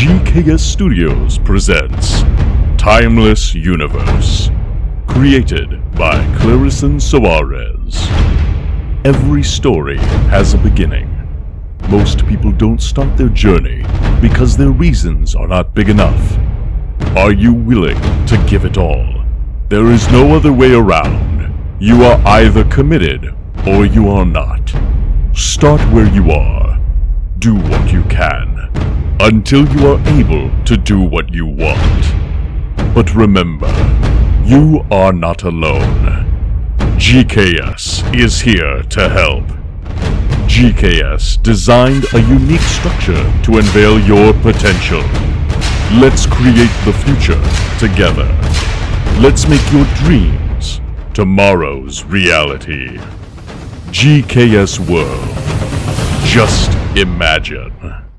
GKS Studios presents Timeless Universe, created by Clarison Soares. Every story has a beginning. Most people don't start their journey because their reasons are not big enough. Are you willing to give it all? There is no other way around. You are either committed or you are not. Start where you are. Do what you can until you are able to do what you want. But remember, you are not alone. GKS is here to help. GKS designed a unique structure to unveil your potential. Let's create the future together. Let's make your dreams tomorrow's reality. GKS World. Just imagine.